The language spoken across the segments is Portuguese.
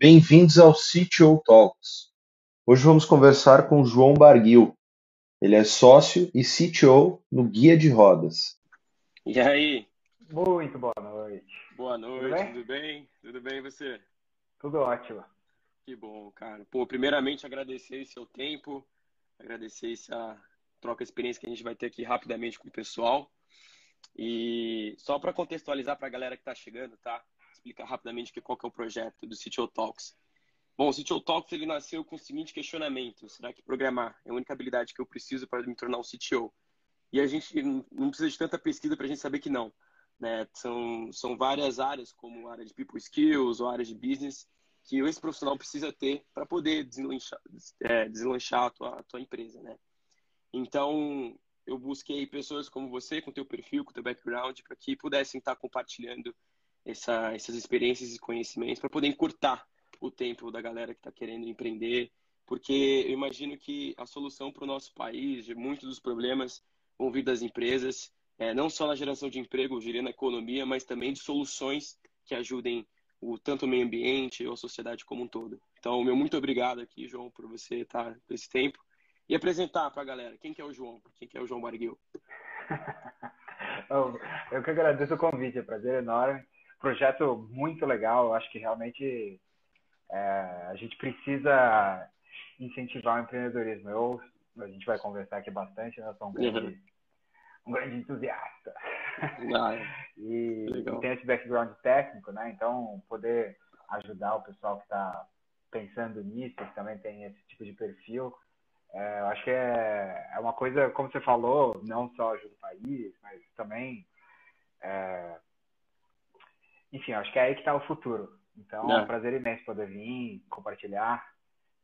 Bem-vindos ao CTO Talks. Hoje vamos conversar com João Barguil. Ele é sócio e CTO no Guia de Rodas. E aí? Muito boa noite. Boa noite, tudo bem? Tudo bem, tudo bem e você? Tudo ótimo. Que bom, cara. Pô, primeiramente agradecer seu tempo, agradecer essa troca de experiência que a gente vai ter aqui rapidamente com o pessoal. E só para contextualizar para a galera que está chegando, tá? Explicar rapidamente que, qual que é o projeto do CTO Talks. Bom, o CTO Talks ele nasceu com o seguinte questionamento: será que programar é a única habilidade que eu preciso para me tornar um CTO? E a gente não precisa de tanta pesquisa para a gente saber que não. Né? São, são várias áreas, como a área de people skills ou área de business, que esse profissional precisa ter para poder deslanchar, é, deslanchar a, tua, a tua empresa. Né? Então, eu busquei pessoas como você, com teu perfil, com teu background, para que pudessem estar compartilhando essa, essas experiências e conhecimentos, para poder encurtar o tempo da galera que está querendo empreender, porque eu imagino que a solução para o nosso país, de muitos dos problemas, vão vir das empresas, é, não só na geração de emprego, gerando a economia, mas também de soluções que ajudem o tanto o meio ambiente ou a sociedade como um todo. Então, meu muito obrigado aqui, João, por você estar nesse tempo e apresentar para a galera quem que é o João, quem que é o João Barguil. eu que agradeço o convite, é um prazer enorme. Projeto muito legal, eu acho que realmente é, a gente precisa incentivar o empreendedorismo. Eu, a gente vai conversar aqui bastante, né? Eu sou um grande, uhum. um grande entusiasta. Ah, é. e, e tem esse background técnico, né? Então, poder ajudar o pessoal que está pensando nisso, que também tem esse tipo de perfil, é, eu acho que é, é uma coisa, como você falou, não só ajuda o país, mas também. É... Enfim, acho que é aí que está o futuro. Então, é. um prazer imenso poder vir, compartilhar.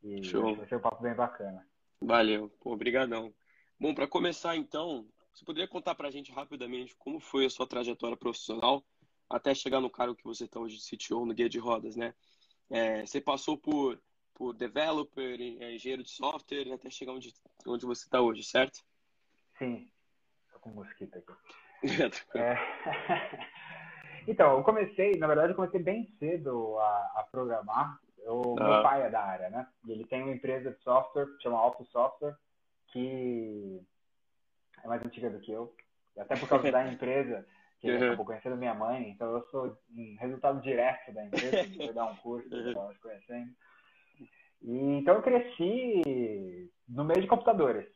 E Show. vai ser um papo bem bacana. Valeu, obrigadão. Bom, para começar então, você poderia contar para a gente rapidamente como foi a sua trajetória profissional até chegar no cargo que você está hoje de CTO no Guia de Rodas, né? É, você passou por por developer, é, engenheiro de software, até chegar onde, onde você está hoje, certo? Sim. Estou com mosquito aqui. é... então, eu comecei, na verdade, eu comecei bem cedo a, a programar. Eu, ah. Meu pai é da área, né? E ele tem uma empresa de software, chama Auto Software, que é mais antiga do que eu. Até por causa da empresa, que ele uhum. acabou conhecendo minha mãe. Então, eu sou um resultado direto da empresa. Foi dar um curso, eu estava conhecendo. E, então eu cresci no meio de computadores.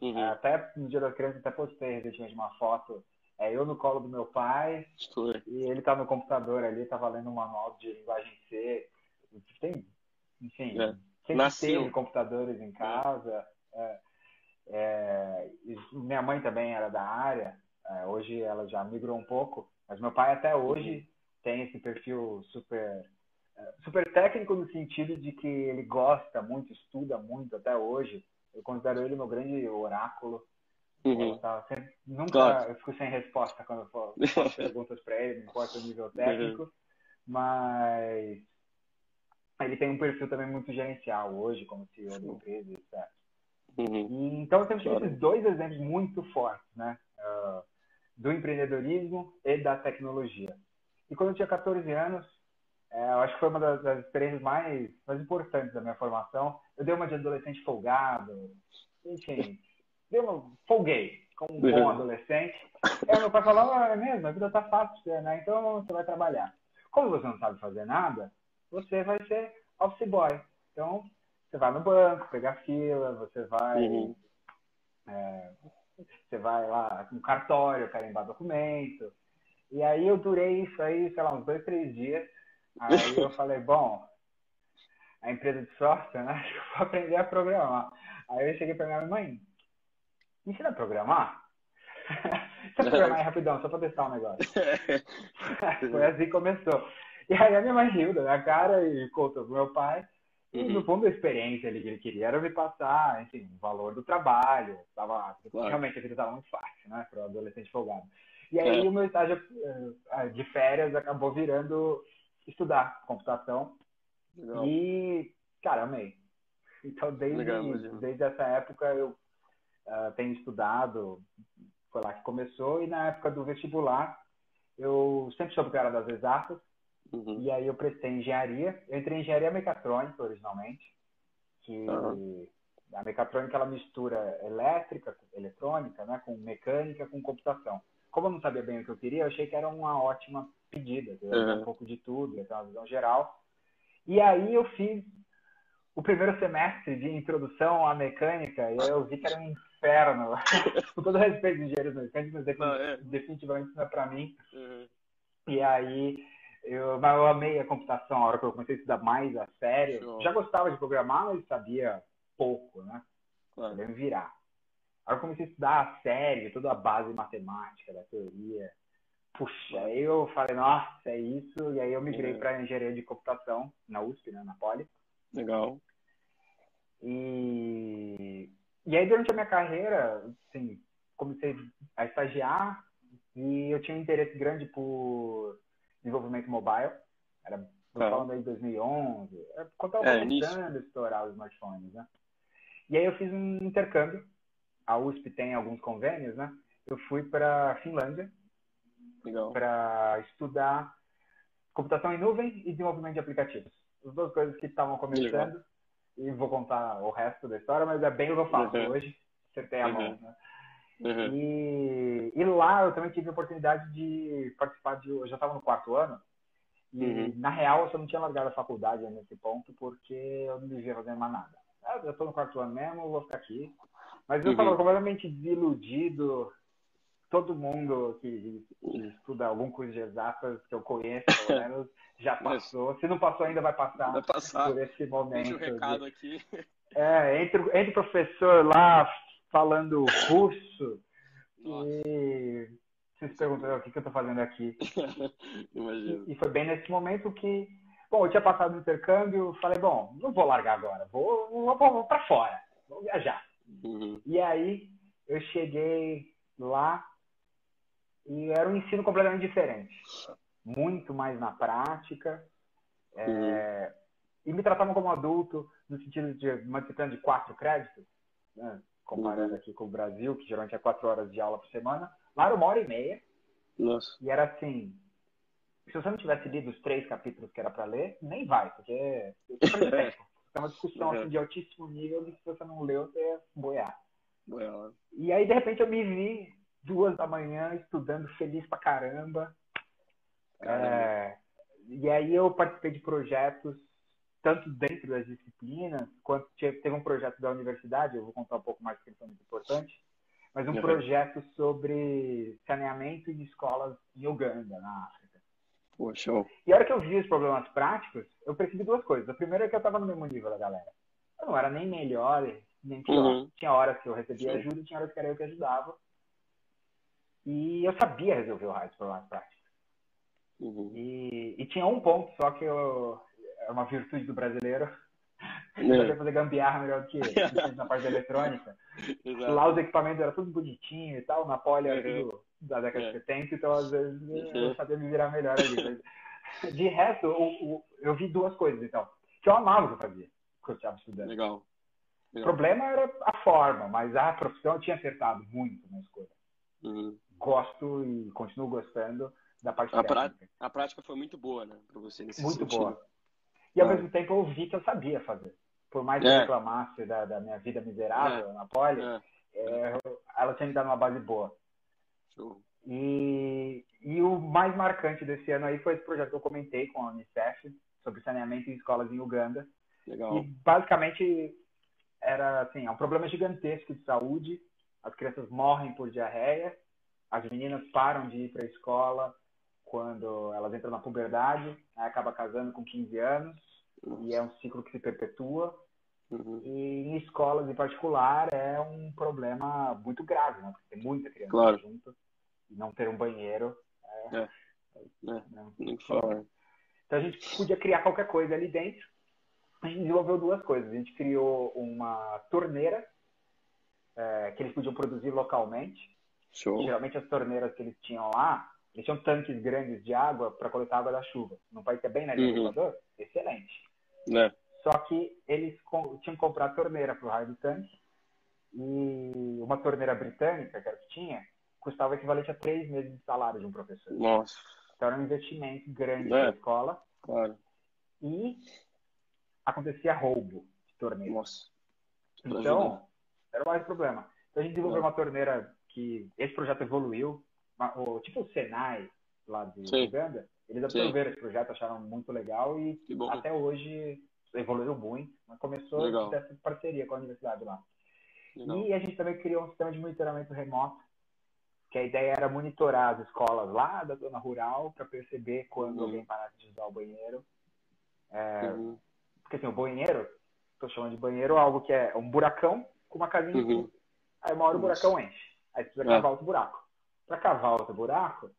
Uhum. Até no Dia das Crianças, até postei recentemente uma foto. É eu no colo do meu pai Estou. e ele tá no computador ali, tá lendo um manual de linguagem C. Tem, enfim, é. sempre teve computadores em casa. É. É, minha mãe também era da área. É, hoje ela já migrou um pouco, mas meu pai até hoje tem esse perfil super super técnico no sentido de que ele gosta muito, estuda muito até hoje. Eu considero ele meu grande oráculo. Uhum. Sempre, nunca claro. eu fico sem resposta quando eu faço perguntas para ele, não importa o nível técnico, uhum. mas ele tem um perfil também muito gerencial hoje, como CEO da empresa, etc. Uhum. Então tive claro. esses dois exemplos muito fortes, né? Uh, do empreendedorismo e da tecnologia. E quando eu tinha 14 anos, é, eu acho que foi uma das, das, experiências mais, mais importantes da minha formação. Eu dei uma de adolescente folgado, enfim, uma, folguei como um bom adolescente. Aí meu pai falou, ah, é mesmo, a vida tá fácil, né? Então você vai trabalhar. Como você não sabe fazer nada, você vai ser office boy. Então, você vai no banco, pegar fila, você vai... Uhum. É, você vai lá no cartório, carimbar documento. E aí eu durei isso aí, sei lá, uns dois, três dias Aí eu falei, bom, a empresa de software, né? Acho que eu vou aprender a programar. Aí eu cheguei pra minha mãe, me ensina a programar? Deixa eu programar aí rapidão, só pra testar um negócio. Foi assim que começou. E aí a minha mãe riu da minha cara e contou pro meu pai. E uhum. no fundo a experiência ali que ele queria era me passar, enfim, o valor do trabalho. Tava, claro. Realmente a vida estava muito fácil, né? Para o adolescente folgado. E aí é. o meu estágio eh, de férias acabou virando estudar computação. Legal. E, cara, amei. Então, desde, Legal, desde essa época, eu uh, tenho estudado, foi lá que começou, e na época do vestibular, eu sempre soube que era das exatas, Uhum. E aí eu prestei engenharia. Eu entrei em engenharia mecatrônica originalmente, que uhum. a mecatrônica ela mistura elétrica, eletrônica, né, com mecânica, com computação. Como eu não sabia bem o que eu queria, eu achei que era uma ótima pedida, eu uhum. um pouco de tudo, ter uma visão geral. E aí eu fiz o primeiro semestre de introdução à mecânica e eu vi que era um inferno. Com todo respeito de engenheiros mecânicos, mas é. definitivamente não é para mim. Uhum. E aí eu, eu amei a computação a hora que eu comecei a estudar mais a sério. Show. Já gostava de programar, mas sabia pouco, né? Claro. Sabia me virar. Aí eu comecei a estudar a sério, toda a base matemática da teoria. Puxa, aí eu falei, nossa, é isso. E aí eu migrei uhum. para engenharia de computação na USP, né, na Poli. Legal. E, e aí, durante a minha carreira, assim, comecei a estagiar e eu tinha um interesse grande por desenvolvimento mobile. Era ah. falando aí de 2011, é, quando estava é, começando a estourar os smartphones, né? E aí eu fiz um intercâmbio. A USP tem alguns convênios, né? Eu fui para Finlândia para estudar computação em nuvem e desenvolvimento de aplicativos. As duas coisas que estavam começando. Legal. E vou contar o resto da história, mas é bem o que eu faço uhum. hoje. Acertei a uhum. mão, né? Uhum. E, e, lá eu também tive a oportunidade de participar de. Eu já estava no quarto ano. E, uhum. na real, eu só não tinha largado a faculdade nesse ponto, porque eu não devia fazer mais nada. Ah, eu estou no quarto ano mesmo, vou ficar aqui. Mas eu estava uhum. completamente desiludido todo mundo que estuda algum curso de exatas que eu conheço, pelo menos, já passou. Se não passou ainda, vai passar, vai passar. por esse momento. Deixa o recado de... aqui. É, entre, entre o professor lá falando russo Nossa. e você se perguntou o que, que eu estou fazendo aqui. Imagina. E, e foi bem nesse momento que, bom, eu tinha passado o intercâmbio, falei, bom, não vou largar agora, vou, vou, vou para fora, vou viajar. Uhum. E aí eu cheguei lá e era um ensino completamente diferente. Muito mais na prática. É, uhum. E me tratavam como adulto, no sentido de participando de quatro créditos, né? comparando uhum. aqui com o Brasil, que geralmente é quatro horas de aula por semana. Lá era uma hora e meia. Nossa. E era assim: se você não tivesse lido os três capítulos que era para ler, nem vai, porque é uma discussão uhum. assim, de altíssimo nível e se você não leu, você ia boiar. Boiar. E aí, de repente, eu me vi duas da manhã, estudando feliz pra caramba. É, e aí eu participei de projetos, tanto dentro das disciplinas, quanto teve um projeto da universidade, eu vou contar um pouco mais porque é muito importante, mas um uhum. projeto sobre saneamento de escolas em Uganda, na África. Pô, show. E a hora que eu vi os problemas práticos, eu percebi duas coisas. A primeira é que eu estava no mesmo nível da galera. Eu não era nem melhor, nem pior. Uhum. Tinha horas que eu recebia ajuda e tinha horas que era eu que ajudava. E eu sabia resolver o raio dos problemas práticos. Uhum. E, e, tinha um ponto só que eu, é uma virtude do brasileiro. É. Eu fazer gambiarra melhor do que ele, na parte da eletrônica. Exato. Lá os equipamentos eram tudo bonitinho e tal, na poli era uhum. tudo da década de 70, então às vezes uhum. eu sabia me virar melhor ali. Mas, de resto, eu, eu, vi duas coisas, então. Que eu amava o que eu fazia, que eu estava estudando. Legal. Legal. O problema era a forma, mas a profissão eu tinha acertado muito na escolha. Uhum gosto e continuo gostando da parte a técnica. a prática foi muito boa, né, para você nesse Muito sentido. boa. E ao ah. mesmo tempo eu vi que eu sabia fazer. Por mais que é. eu reclamasse da, da, minha vida miserável é. na Poli, é. é ela tinha me dado uma base boa. Show. E, e o mais marcante desse ano aí foi esse projeto que eu comentei com a Unicef sobre saneamento em escolas em Uganda. Legal. E basicamente era assim, é um problema gigantesco de saúde. As crianças morrem por diarreia as meninas param de ir para a escola quando elas entram na puberdade, aí acaba casando com 15 anos, e é um ciclo que se perpetua. Uhum. E em escolas em particular é um problema muito grave, né? Porque tem muita criança claro. junto e não ter um banheiro. É, é. é. Não, nem falar. Então a gente podia criar qualquer coisa ali dentro. A gente desenvolveu duas coisas. A gente criou uma torneira é, que eles podiam produzir localmente Show. Geralmente as torneiras que eles tinham lá, eles tinham tanques grandes de água para coletar água da chuva. Num país que é bem na linha uhum. do Equador, excelente. É. Só que eles tinham que comprar torneira para o raio do tanque e uma torneira britânica, que era que tinha, custava o equivalente a três meses de salário de um professor. Nossa. Então era um investimento grande é. na escola. Claro. E acontecia roubo de torneio. Nossa. Então, era mais problema. Então a gente desenvolveu é. uma torneira que esse projeto evoluiu, tipo o Senai lá de Sim. Uganda, eles absorveram Sim. esse projeto, acharam muito legal e até hoje evoluiu muito. Mas começou legal. essa parceria com a universidade lá. Legal. E a gente também criou um sistema de monitoramento remoto, que a ideia era monitorar as escolas lá da zona rural para perceber quando uhum. alguém parasse de usar o banheiro. É, uhum. Porque assim, o banheiro, estou chamando de banheiro algo que é um buracão com uma casinha uhum. Aí uma hora o buracão enche. Aí precisa é. cavar outro buraco. Para cavar outro buraco,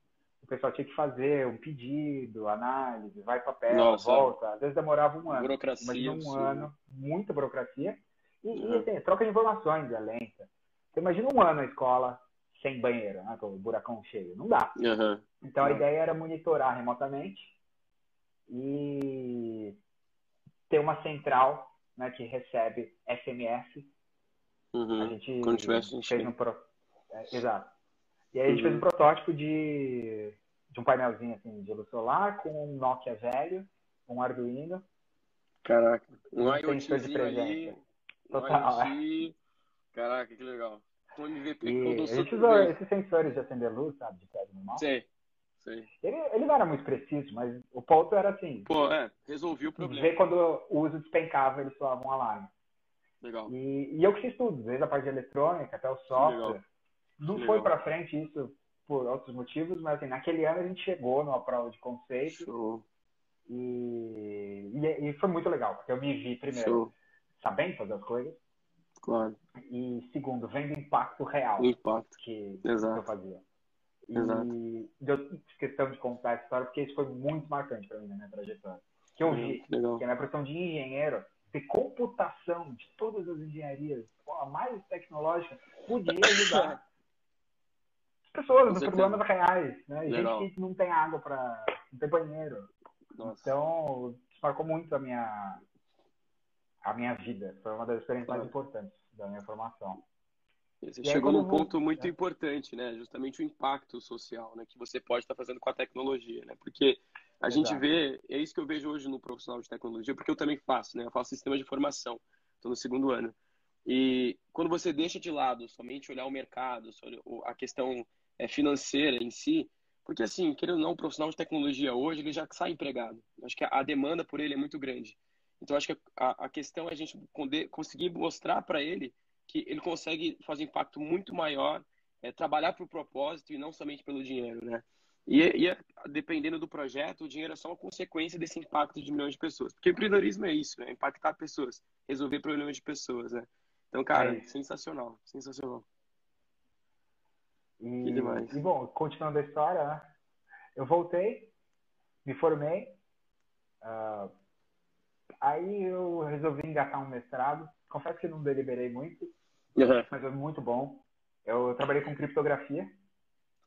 o pessoal tinha que fazer um pedido, análise, vai papel, Nossa. volta. Às vezes demorava um ano. Burocracia. Imagina um sim. ano, muita burocracia. E, uhum. e assim, troca de informações é lenta. Você imagina um ano na escola sem banheiro, né, com o buracão cheio. Não dá. Uhum. Então a uhum. ideia era monitorar remotamente e ter uma central né, que recebe SMS. Uhum. A gente Quando tivesse fez um pro... é, Exato. E aí a gente fez um uhum. protótipo de, de um painelzinho assim, de luz solar com um Nokia velho, um Arduino. Caraca, um, um IoTzinho ali, Total, IoT. É. Caraca, que legal. Um MVP e a gente usou esses sensores de acender luz, sabe, de prédio normal. Sei, sei. Ele, ele não era muito preciso, mas o ponto era assim. Pô, é, resolvi o problema. Ver quando o uso despencava, ele soava um alarme. Legal. E, e eu que fiz tudo, desde a parte de eletrônica até o software. Legal. Não Legal. foi para frente isso por outros motivos, mas assim, naquele ano a gente chegou numa prova de conceito. Show. E, e, e, foi muito legal, porque eu me vi primeiro Show. sabendo fazer as coisas. Claro. E segundo, vendo o impacto real o impacto. Que, que eu fazia. E Exato. eu fiz questão de contar essa história porque isso foi muito marcante para mim na minha trajetória. Que eu vi Legal. que a minha profissão de engenheiro, de computação de todas as engenharias, a mais tecnológica, podia ajudar pessoas, nos problemas reais, né? Legal. Gente que não tem água para, não tem banheiro. Nossa. Então, isso marcou muito a minha a minha vida. Foi uma das experiências mais importantes da minha formação. Você e chegou num ponto muito é. importante, né? Justamente o impacto social, né? Que você pode estar fazendo com a tecnologia, né? Porque a Exato. gente vê, é isso que eu vejo hoje no profissional de tecnologia, porque eu também faço, né? Eu faço sistema de formação, estou no segundo ano. E quando você deixa de lado somente olhar o mercado, a questão financeira em si, porque assim, querendo ou não, o profissional de tecnologia hoje ele já sai empregado. Acho que a demanda por ele é muito grande. Então acho que a, a questão é a gente conseguir mostrar para ele que ele consegue fazer impacto muito maior, é, trabalhar para o propósito e não somente pelo dinheiro, né? E, e, dependendo do projeto, o dinheiro é só uma consequência desse impacto de milhões de pessoas. Porque empreendedorismo é isso, né? Impactar pessoas, resolver problemas de pessoas, né? Então, cara, é sensacional, sensacional. E, e, bom, continuando a história, né? eu voltei, me formei, uh, aí eu resolvi engatar um mestrado. Confesso que não deliberei muito, uhum. mas foi muito bom. Eu trabalhei com criptografia.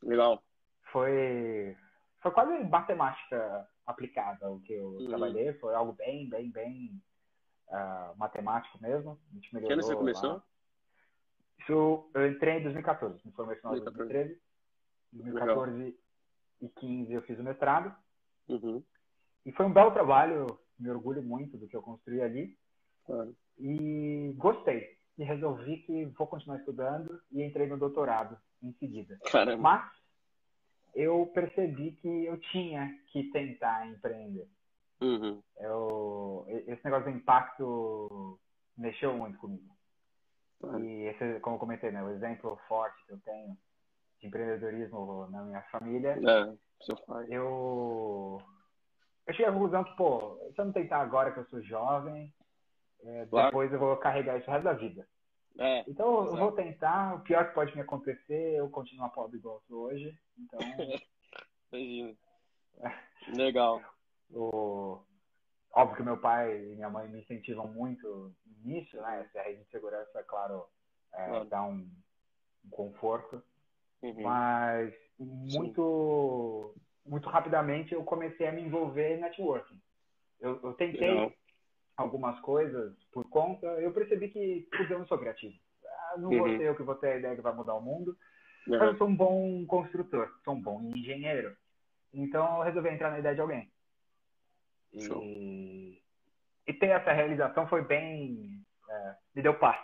Legal. Foi, foi quase matemática aplicada o que eu uhum. trabalhei. Foi algo bem, bem, bem uh, matemático mesmo. A gente melhorou. Que ano você começou? Lá. Isso, eu entrei em 2014, me formei no final de 2013. Em 2014 Legal. e 15 eu fiz o mestrado. Uhum. E foi um belo trabalho, me orgulho muito do que eu construí ali. Claro. E gostei. E resolvi que vou continuar estudando e entrei no doutorado em seguida. Caramba. Mas eu percebi que eu tinha que tentar empreender. Uhum. Eu, esse negócio do impacto mexeu muito comigo. E esse, como eu comentei, né, o exemplo forte que eu tenho de empreendedorismo na minha família, é, eu eu cheguei à conclusão que, pô, se eu não tentar agora que eu sou jovem, é, claro. depois eu vou carregar isso o resto da vida. É, então exato. eu vou tentar, o pior que pode me acontecer é eu continuar pobre igual eu sou hoje. Então. Imagina. Legal. o, Óbvio que meu pai e minha mãe me incentivam muito nisso, né? Essa rede de segurança, claro, é, claro. dá um, um conforto. Uhum. Mas muito, muito rapidamente eu comecei a me envolver em networking. Eu, eu tentei Legal. algumas coisas por conta, eu percebi que eu não sou criativo. Ah, não uhum. vou ser eu que vou ter a ideia que vai mudar o mundo, uhum. mas eu sou um bom construtor, sou um bom engenheiro. Então eu resolvi entrar na ideia de alguém. E, e ter essa realização foi bem. É, me deu paz.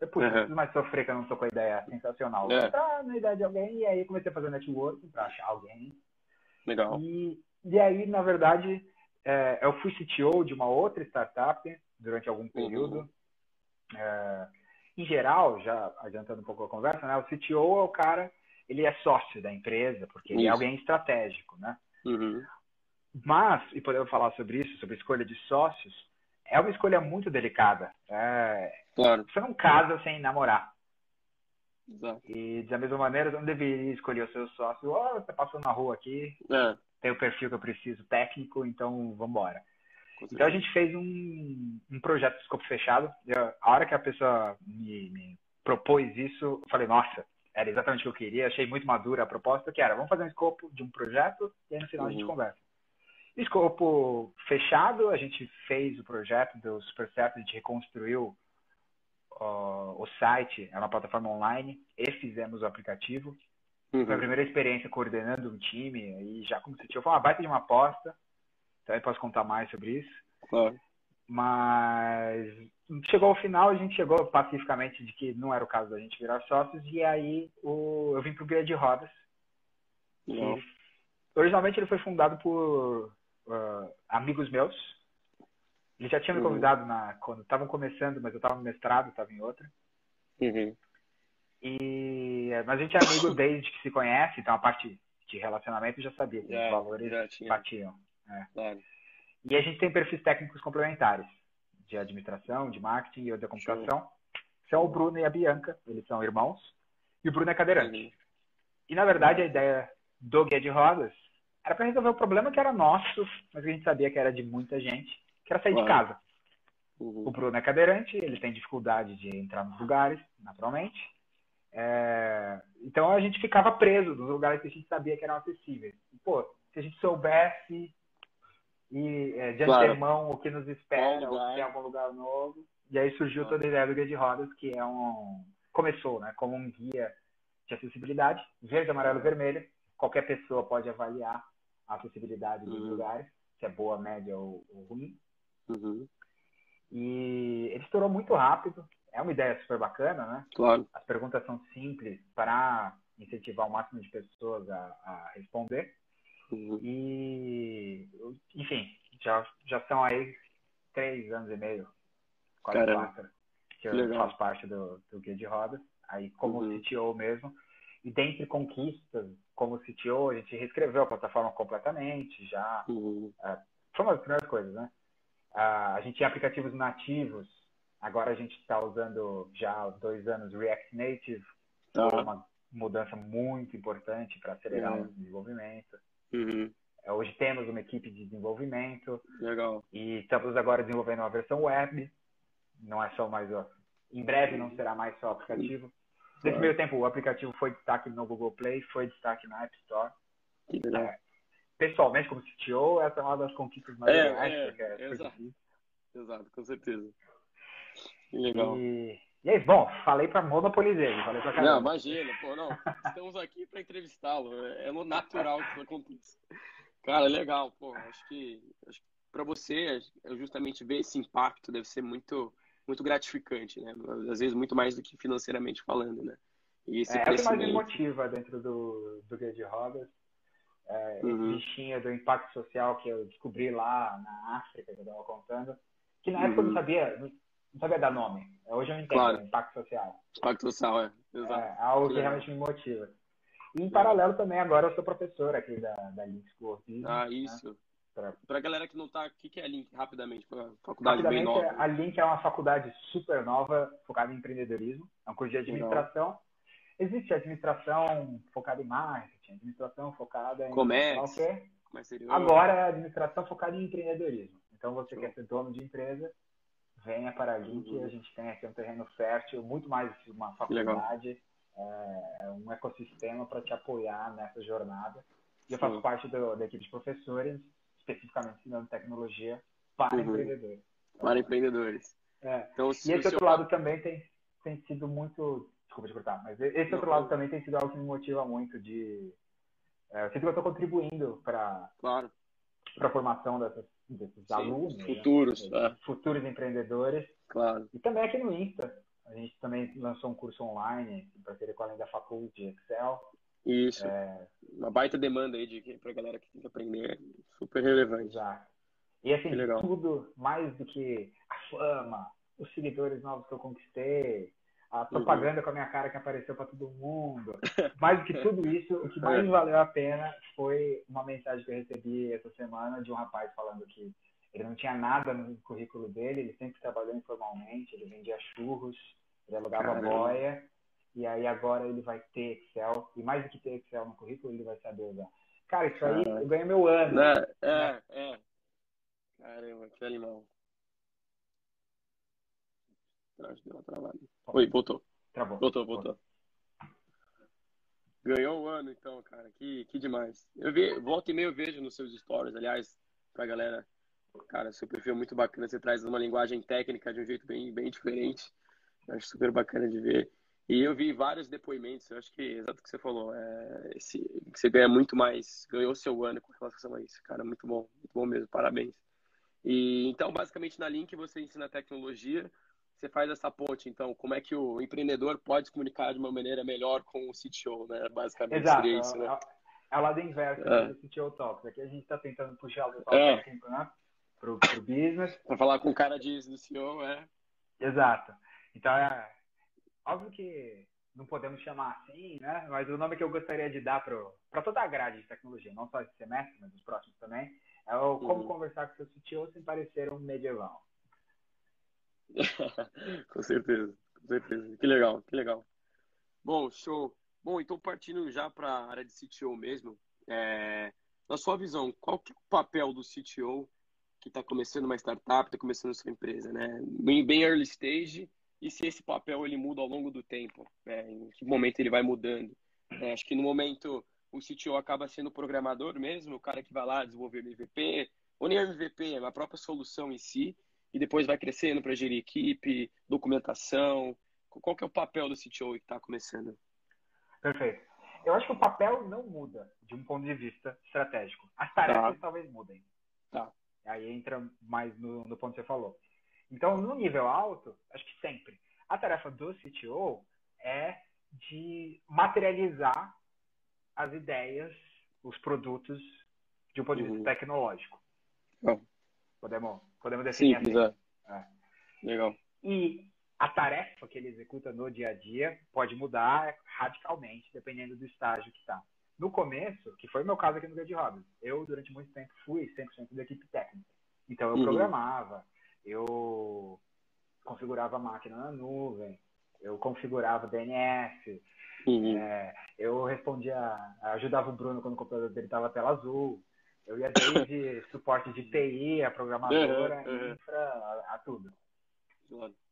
Eu pude uhum. mais sofrer que eu não tô com a ideia sensacional. É. Entrar na ideia de alguém e aí comecei a fazer networking para achar alguém. Legal. E, e aí, na verdade, é, eu fui CTO de uma outra startup durante algum período. Uhum. É, em geral, já adiantando um pouco a conversa, né? O CTO é o cara, ele é sócio da empresa, porque ele é alguém estratégico, né? Uhum. Mas, e podemos falar sobre isso, sobre escolha de sócios, é uma escolha muito delicada. É, claro. Você não casa sem namorar. Exato. E da mesma maneira, você não deveria escolher o seu sócio. Oh, você passou na rua aqui, é. tem o perfil que eu preciso técnico, então vamos embora. Então a gente fez um, um projeto de escopo fechado. Eu, a hora que a pessoa me, me, propôs isso, eu falei, nossa, era exatamente o que eu queria. Achei muito madura a proposta, que era, vamos fazer um escopo de um projeto e aí no final uhum. a gente uhum. conversa. Escopo fechado, a gente fez o projeto, deu super certo, a gente reconstruiu uh, o site, é uma plataforma online, e fizemos o aplicativo. Uhum. Foi a primeira experiência coordenando um time, e já como se tinha, foi uma baita de uma aposta, então eu posso contar mais sobre isso. Claro. Mas chegou ao final, a gente chegou pacificamente de que não era o caso da gente virar sócios, e aí o, eu vim para o Guia de Rodas. Originalmente ele foi fundado por uh, amigos meus. Eles já tinham me uhum. convidado na, quando estavam começando, mas eu estava no mestrado, estava em outra. Uhum. E, mas a gente é amigo desde que se conhece, então a parte de relacionamento já sabia que os valores batiam. É. Claro. E a gente tem perfis técnicos complementares, de administração, de marketing e da computação. Show. São o Bruno e a Bianca, eles são irmãos, e o Bruno é cadeirante. Uhum. E na verdade a ideia do Guia de Rodas era para resolver o problema que era nosso, mas que a gente sabia que era de muita gente, que era sair claro. de casa. Uhum. O Bruno é cadeirante, ele tem dificuldade de entrar nos lugares, naturalmente. É... Então a gente ficava preso nos lugares que a gente sabia que eram acessíveis. E, pô, se a gente soubesse e é, de claro. antemão o que nos espera, ou se tem algum lugar novo. E aí surgiu toda a ideia do Guia de Rodas, que é um. Começou, né? Como um guia de acessibilidade, verde, amarelo e vermelho. Qualquer pessoa pode avaliar a acessibilidade dos uhum. lugares, se é boa, média ou, ou ruim. Uhum. E ele estourou muito rápido. É uma ideia super bacana, né? Claro. As perguntas são simples para incentivar o máximo de pessoas a, a responder. Uhum. E, enfim, já, já são aí três anos e meio, quase Caramba. quatro, que eu Legal. faço parte do, do Guia de Rodas, aí como uhum. CTO mesmo. E dentre conquistas, como CTO, a gente reescreveu a plataforma completamente, já. Uhum. Uh, foi uma das primeiras coisas, né? Uh, a gente tinha aplicativos nativos, agora a gente está usando já há dois anos React Native, uhum. uma mudança muito importante para acelerar uhum. o desenvolvimento. Uhum. É, hoje temos uma equipe de desenvolvimento. Legal. E estamos agora desenvolvendo uma versão web. Não é só mais. Em breve não será mais só aplicativo. Nesse meio tempo, o aplicativo foi destaque no Google Play, foi destaque na App Store. É, pessoalmente, como CTO, essa é uma das conquistas mais é, legais. É, é, exato. exato, com certeza. Legal. E, e aí, bom, falei para monopolizar, falei para Não, imagina, pô, não. Estamos aqui para entrevistá-lo. É, é natural que isso aconteça. Cara, legal, pô. Acho que, acho que para você, justamente ver esse impacto deve ser muito, muito gratificante, né? Às vezes muito mais do que financeiramente falando, né? E esse é, crescimento... é o que mais me motiva dentro do, do de Rodas. É, uhum. Esse bichinho do impacto social que eu descobri lá na África, que eu estava contando. Que na época uhum. eu não uhum. sabia, não sabia dar nome. Hoje eu entendo claro. impacto social. Impacto social, é. Exato. É algo que, que realmente me motiva. E em paralelo também, agora eu sou professor aqui da, da Link School Business. Ah, né? isso. Né? Para a galera que não está, o que, que é a Link, rapidamente? Faculdade bem nova. A Link é uma faculdade super nova, focada em empreendedorismo. É um curso de administração. Legal. Existe administração focada em marketing, administração focada em... Comércio. Agora é administração focada em empreendedorismo. Então, você quer ser dono de empresa, venha para a Link, uhum. a gente tem aqui um terreno fértil, muito mais que uma faculdade, é, um ecossistema para te apoiar nessa jornada. Eu faço Sim. parte do, da equipe de professores, especificamente ensinando tecnologia para uhum. empreendedores. Para empreendedores. É. Então, e esse outro lado também tem, tem sido muito. Desculpa te cortar, mas esse Não, outro lado também tem sido algo que me motiva muito de É, eu sinto que eu estou contribuindo para claro. a formação dessas, desses Sim, alunos. Né? Futuros. Né? É. Futuros empreendedores. Claro. E também aqui no Insta. A gente também lançou um curso online em parceria com a da Faculdade de Excel. Isso. É... Uma baita demanda aí de, pra galera que tem que aprender. Super relevante. Exato. E assim, tudo mais do que a fama, os seguidores novos que eu conquistei, a uhum. propaganda uhum. com a minha cara que apareceu para todo mundo. Mais do que tudo isso, o que mais é. valeu a pena foi uma mensagem que eu recebi essa semana de um rapaz falando que ele não tinha nada no currículo dele, ele sempre trabalhou informalmente, ele vendia churros, ele alugava Caramba. boia, e aí agora ele vai ter Excel, e mais do que ter Excel no currículo, ele vai saber usar. Cara, isso aí eu ganhei meu ano. É, né? é, é. Caramba, que animal. Acho deu uma travada. Oi, voltou. Travou. Voltou, voltou. Ganhou o ano, então, cara. Que, que demais. Eu vi, volta e meia eu vejo nos seus stories, aliás, pra galera. Cara, seu perfil é muito bacana. Você traz uma linguagem técnica de um jeito bem, bem diferente. Eu acho super bacana de ver. E eu vi vários depoimentos, eu acho que é exato o que você falou. É, esse, você ganha muito mais, ganhou seu ano com relação a isso, cara. Muito bom, muito bom mesmo, parabéns. E então, basicamente, na Link você ensina tecnologia, você faz essa ponte, então, como é que o empreendedor pode se comunicar de uma maneira melhor com o CTO, né? Basicamente Exato. seria isso, né? É, é o lado inverso é. do CTO Talks. Aqui a gente está tentando puxar o pessoal é. técnico, né? Pro, pro business. Para falar com o cara disso do CEO, é. Exato. Então, é, óbvio que não podemos chamar assim, né? Mas o nome que eu gostaria de dar para toda a grade de tecnologia, não só esse semestre, mas os próximos também, é o como uhum. conversar com seu CTO sem parecer um medieval. com certeza, com certeza. Que legal, que legal. Bom, show. Bom, então partindo já para a área de CTO mesmo, é, na sua visão, qual que é o papel do CTO que está começando uma startup, está começando sua empresa, né? Bem, bem early stage, e se esse papel ele muda ao longo do tempo, né? em que momento ele vai mudando. É, acho que no momento o CTO acaba sendo programador mesmo, o cara que vai lá desenvolver MVP, ou nem MVP, é a própria solução em si, e depois vai crescendo para gerir equipe, documentação. Qual que é o papel do CTO que está começando? Perfeito. Eu acho que o papel não muda de um ponto de vista estratégico. As tarefas tá. talvez mudem. Tá. Aí entra mais no, no ponto que você falou. Então, no nível alto, acho que sempre, a tarefa do CTO é de materializar as ideias, os produtos de um ponto de vista uhum. tecnológico. Podemos, podemos definir Simples, assim. É. é. Legal. E a tarefa que ele executa no dia a dia pode mudar radicalmente, dependendo do estágio que está. No começo, que foi o meu caso aqui no Hobbies, eu durante muito tempo fui 100% da equipe técnica. Então eu uhum. programava, eu configurava a máquina na nuvem, eu configurava DNS, uhum. é, eu respondia, ajudava o Bruno quando o computador dele estava tela azul, eu ia desde suporte de TI, a programadora, uhum, infra, a, a tudo.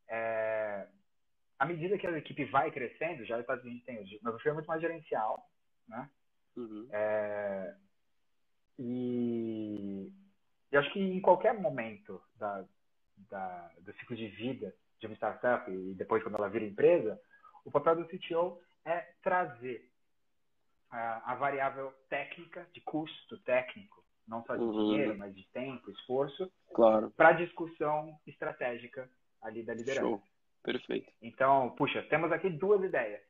É, à medida que a equipe vai crescendo, já a gente tem hoje, meu perfil é muito mais gerencial, né? Uhum. É, e eu acho que em qualquer momento da, da, do ciclo de vida de uma startup e depois quando ela vira empresa, o papel do CTO é trazer a, a variável técnica, de custo técnico, não só de uhum. dinheiro, mas de tempo, esforço, claro. para a discussão estratégica ali da liderança. Show. Perfeito. Então, puxa, temos aqui duas ideias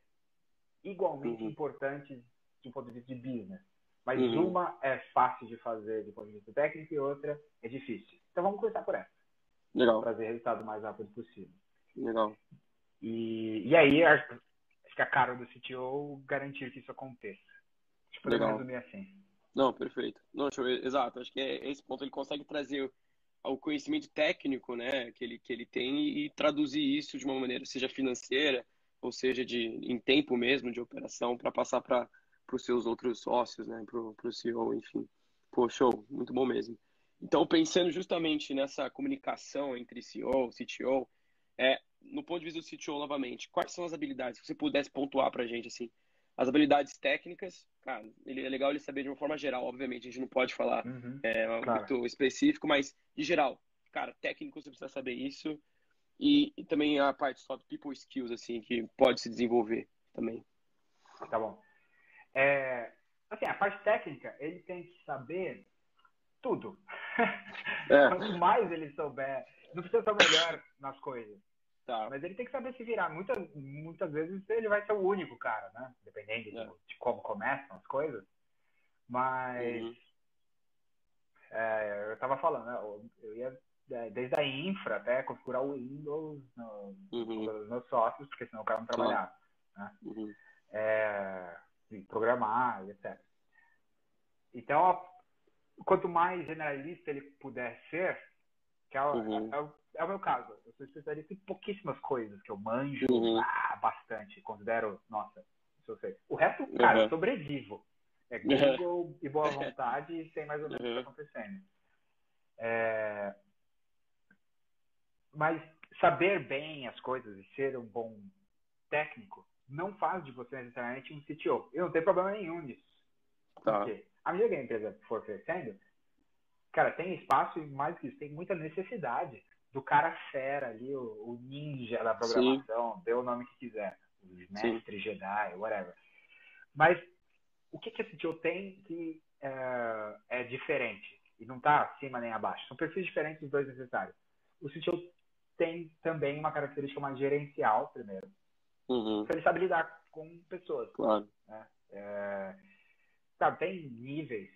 igualmente uhum. importantes um ponto de vista de business. Mas uhum. uma é fácil de fazer do ponto de vista técnico e outra é difícil. Então vamos começar por essa. Legal. Trazer resultado o mais rápido possível. Legal. E, e aí, acho que a cara do CTO garantir que isso aconteça. Que podemos resumir assim. Não, perfeito. Não, eu, exato. Acho que é esse ponto ele consegue trazer o conhecimento técnico, né, que ele que ele tem e traduzir isso de uma maneira seja financeira ou seja de em tempo mesmo de operação para passar para os seus outros sócios, né, para o CEO, enfim. Pô, show, muito bom mesmo. Então, pensando justamente nessa comunicação entre CEO, CTO, é, no ponto de vista do CTO, novamente, quais são as habilidades? Se você pudesse pontuar para a gente, assim, as habilidades técnicas, cara, ele, é legal ele saber de uma forma geral, obviamente, a gente não pode falar uhum, é, claro. muito específico, mas de geral, cara, técnico você precisa saber isso e, e também a parte só do people skills, assim, que pode se desenvolver também. Tá bom. É, assim, a parte técnica, ele tem que saber tudo. É. Quanto mais ele souber, não precisa ser o melhor nas coisas. Tá. Mas ele tem que saber se virar. Muitas, muitas vezes ele vai ser o único cara, né? Dependendo é. de, como começam as coisas. Mas uhum. é, eu estava falando, né? eu ia é, desde a infra até configurar o Windows no, uhum. nos meus sócios, porque senão o cara não trabalhava. Né? Uhum. É, programar, etc. Então, quanto mais generalista ele puder ser, que é, uhum. é, é, o meu caso. Eu sou especialista em pouquíssimas coisas que eu manjo uhum. ah, bastante, considero, nossa, isso eu sei. O resto, cara, uhum. sobrevivo. É Google e boa vontade e sei mais ou menos o que está acontecendo. É... Mas saber bem as coisas e ser um bom técnico não faz de você necessariamente um CTO. Eu não tenho problema nenhum nisso. Tá. Porque à medida que a empresa for crescendo, cara, tem espaço e mais que isso, tem muita necessidade do cara fera ali, o, o ninja da programação, Sim. dê o nome que quiser, o mestre Sim. Jedi, whatever. Mas o que, que a CTO tem que é, é diferente? E não está acima nem abaixo. São perfis diferentes dos dois necessários. O CTO tem também uma característica mais gerencial, primeiro. Uhum. Ele sabe lidar com pessoas. Claro. Né? É, sabe, tem níveis,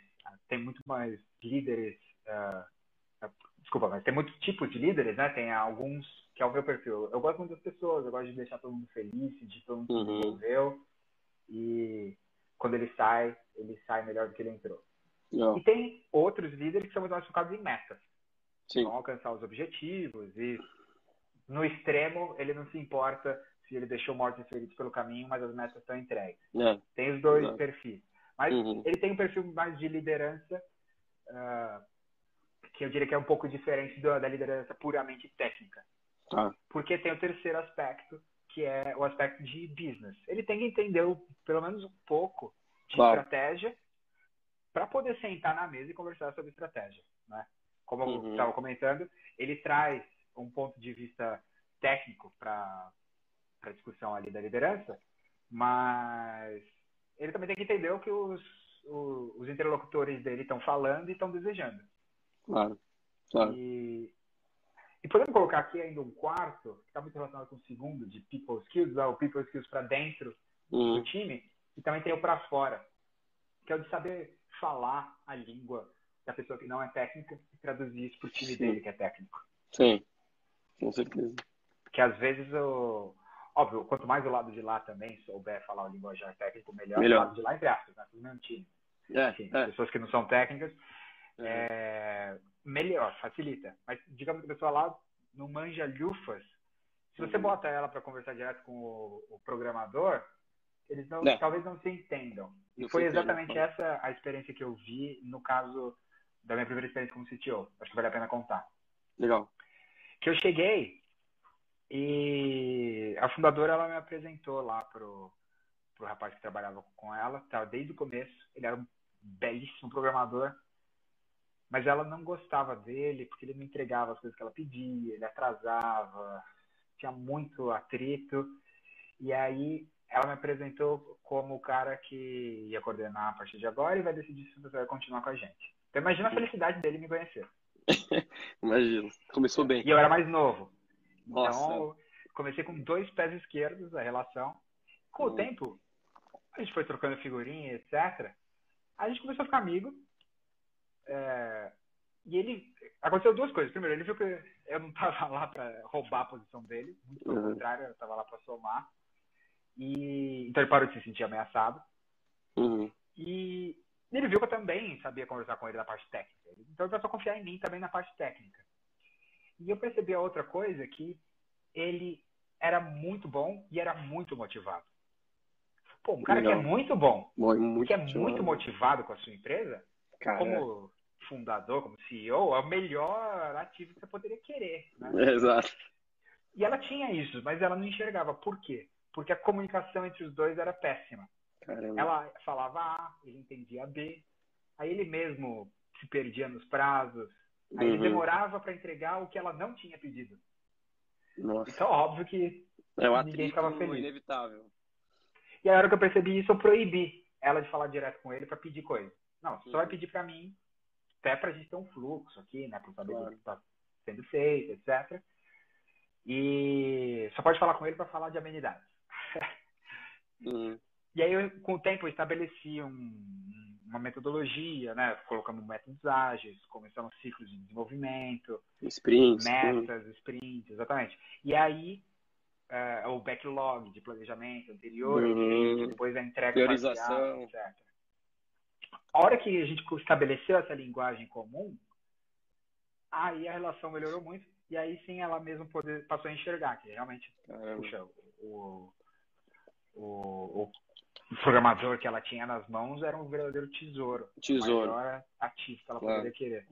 tem muito mais líderes. Uh, desculpa, mas tem muitos tipos de líderes, né? Tem alguns que é o meu perfil. Eu gosto muito das pessoas, eu gosto de deixar todo mundo feliz, de todo mundo uhum. se desenvolveu. E quando ele sai, ele sai melhor do que ele entrou. Não. E tem outros líderes que são muito mais focados em metas. Sim. Vão alcançar os objetivos e no extremo ele não se importa se ele deixou mortos e feridos pelo caminho, mas as metas estão entregues. É. Tem os dois perfis. Mas uhum. ele tem um perfil mais de liderança, uh, que eu diria que é um pouco diferente da, da liderança puramente técnica. Tá. Porque tem o terceiro aspecto, que é o aspecto de business. Ele tem que entender pelo menos um pouco de claro. estratégia para poder sentar na mesa e conversar sobre estratégia. Né? Como uhum. eu estava comentando, ele traz um ponto de vista técnico para a discussão ali da liderança, mas ele também tem que entender o que os, os, os interlocutores dele estão falando e estão desejando. Claro, claro. E, e podemos colocar aqui ainda um quarto, que está muito relacionado com o segundo, de people skills, o people skills para dentro uhum. do time, e também tem o para fora, que é o de saber falar a língua da pessoa que não é técnica e traduzir isso para o time Sim. dele que é técnico. Sim, com certeza. Que às vezes o, Óbvio, quanto mais o lado de lá também souber falar o linguajar técnico, melhor. melhor. O lado de lá, entre aspas, né? Tudo mesmo time. É, Enfim, é. Pessoas que não são técnicas, é. é. melhor, facilita. Mas digamos que a pessoa lá não manja lufas. Se você uhum. bota ela para conversar direto com o, o programador, eles não, é. talvez não se entendam. E não foi exatamente entendo. essa a experiência que eu vi no caso da minha primeira experiência como CTO. Acho que vale a pena contar. Legal. Que eu cheguei e a fundadora ela me apresentou lá pro, pro rapaz que trabalhava com ela, tá, desde o começo. Ele era um belíssimo programador, mas ela não gostava dele porque ele não entregava as coisas que ela pedia, ele atrasava, tinha muito atrito. E aí ela me apresentou como o cara que ia coordenar a partir de agora e vai decidir se você vai continuar com a gente. Então imagina a felicidade dele me conhecer. Imagino. Começou bem. E eu era mais novo. Nossa. Então, comecei com dois pés esquerdos a relação. Com hum. o tempo, a gente foi trocando figurinha, etc. A gente começou a ficar amigo. É... E ele. Aconteceu duas coisas. Primeiro, ele viu que eu não estava lá para roubar a posição dele. Muito pelo uhum. contrário, eu estava lá para somar. E... Então ele parou de se sentir ameaçado. Uhum. E ele viu que eu também sabia conversar com ele na parte técnica. Então ele começou a confiar em mim também na parte técnica. E eu percebi a outra coisa que ele era muito bom e era muito motivado. Pô, um cara Legal. que é muito bom, muito que é muito motivado com a sua empresa, cara, como fundador, como CEO, é o melhor ativo que você poderia querer. Né? Exato. E ela tinha isso, mas ela não enxergava. Por quê? Porque a comunicação entre os dois era péssima. Caramba. Ela falava A, ele entendia B. Aí ele mesmo se perdia nos prazos, Aí uhum. demorava para entregar o que ela não tinha pedido. Nossa. Então, óbvio que é ninguém ficava feliz. inevitável. E a hora que eu percebi isso, eu proibi ela de falar direto com ele para pedir coisa. Não, você só vai uhum. pedir para mim, até para a gente ter um fluxo aqui, né? Para saber claro. o que está sendo feito, etc. E só pode falar com ele para falar de amenidades. Uhum. E aí, eu, com o tempo, eu estabeleci um, uma metodologia, né? Colocamos métodos ágeis, começamos ciclos de desenvolvimento, sprints, metas, sprints, exatamente. E aí, uh, o backlog de planejamento anterior, uhum. depois a entrega Priorização. Parcial, etc. A hora que a gente estabeleceu essa linguagem comum, aí a relação melhorou muito e aí sim ela mesma poder, passou a enxergar que realmente, Caramba. puxa, o, o, o, programador que ela tinha nas mãos era um verdadeiro tesouro. Tesouro. O maior que ela claro. poderia querer.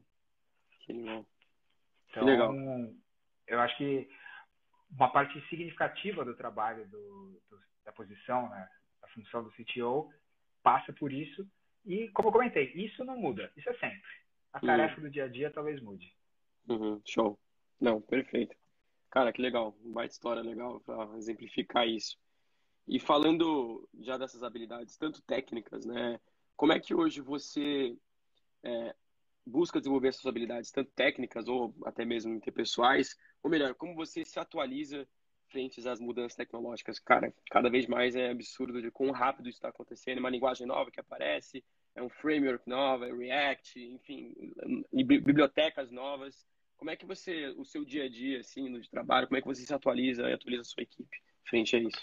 Que legal. Então, que legal. eu acho que uma parte significativa do trabalho do, do, da posição, né, da função do CTO, passa por isso. E, como eu comentei, isso não muda. Isso é sempre. A uhum. tarefa do dia a dia talvez mude. Uhum. Show. Não, perfeito. Cara, que legal. Uma baita história legal para exemplificar isso. E falando já dessas habilidades, tanto técnicas, né? Como é que hoje você é, busca desenvolver essas habilidades, tanto técnicas ou até mesmo interpessoais? Ou melhor, como você se atualiza frente às mudanças tecnológicas? Cara, cada vez mais é absurdo de quão rápido isso está acontecendo. Uma linguagem nova que aparece, é um framework novo, é React, enfim, bibliotecas novas. Como é que você, o seu dia a dia, assim, no trabalho, como é que você se atualiza e atualiza a sua equipe frente a isso?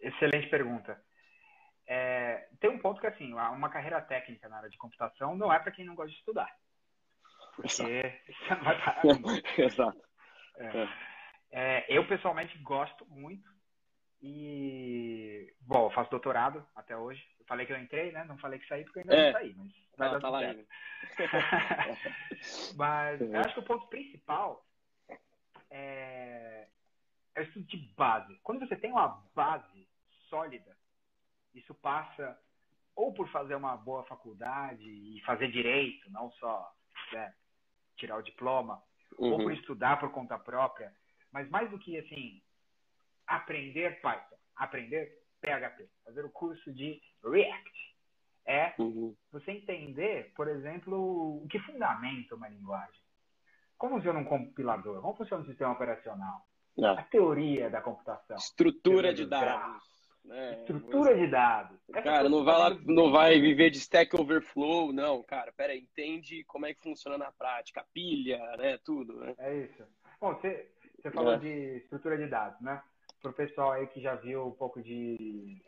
Excelente pergunta. É, tem um ponto que, assim, uma carreira técnica na área de computação não é para quem não gosta de estudar. Porque você não vai parar. Exato. É. É, eu, pessoalmente, gosto muito. E, bom, eu faço doutorado até hoje. Eu falei que eu entrei, né? Não falei que saí porque eu ainda é. não saí, mas vai não, tá lá ainda. mas eu acho que o ponto principal é, é o estudo de base. Quando você tem uma base sólida, isso passa ou por fazer uma boa faculdade e fazer direito, não só né, tirar o diploma, uhum. ou por estudar por conta própria, mas mais do que assim, aprender Python, aprender PHP, fazer o curso de React, é uhum. você entender, por exemplo, o que fundamenta uma linguagem. Como funciona um compilador? Como funciona um sistema operacional? É. A teoria da computação. Estrutura de dados. É, Estrutura de dados. Cara, não vai, lá, não vai viver de Stack Overflow, não, cara. Pera aí, entende como é que funciona na prática, pilha, né, tudo, né? É isso. Bom, você, você falou é. de estrutura de dados, né? Para o pessoal aí que já viu um pouco de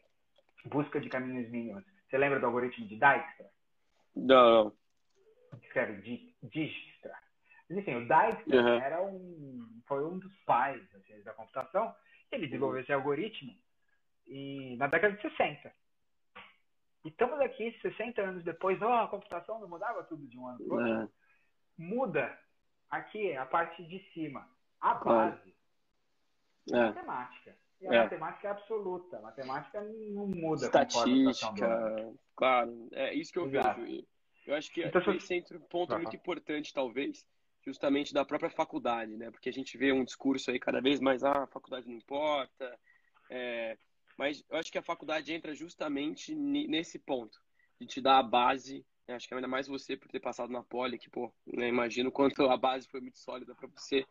busca de caminhos mínimos. Você lembra do algoritmo de Dijkstra? Não. Escreve Dijkstra. Mas, enfim, o Dijkstra uhum. era um, foi um dos pais assim, da computação. Ele desenvolveu esse algoritmo e na década de 60. E estamos aqui 60 anos depois, oh, a computação não mudava tudo de um ano para outro. É. Muda aqui a parte de cima, a base. É. é. Matemática. E a é. matemática é absoluta. A matemática não muda Estatística, claro. É isso que eu Exato. vejo. Eu acho que então, esse entra um ponto muito importante, talvez, justamente da própria faculdade, né? Porque a gente vê um discurso aí cada vez mais, ah, a faculdade não importa, é, mas eu acho que a faculdade entra justamente nesse ponto, de te dar a base. Né? Acho que ainda mais você por ter passado na Poli, que, pô, né? imagino quanto a base foi muito sólida para você.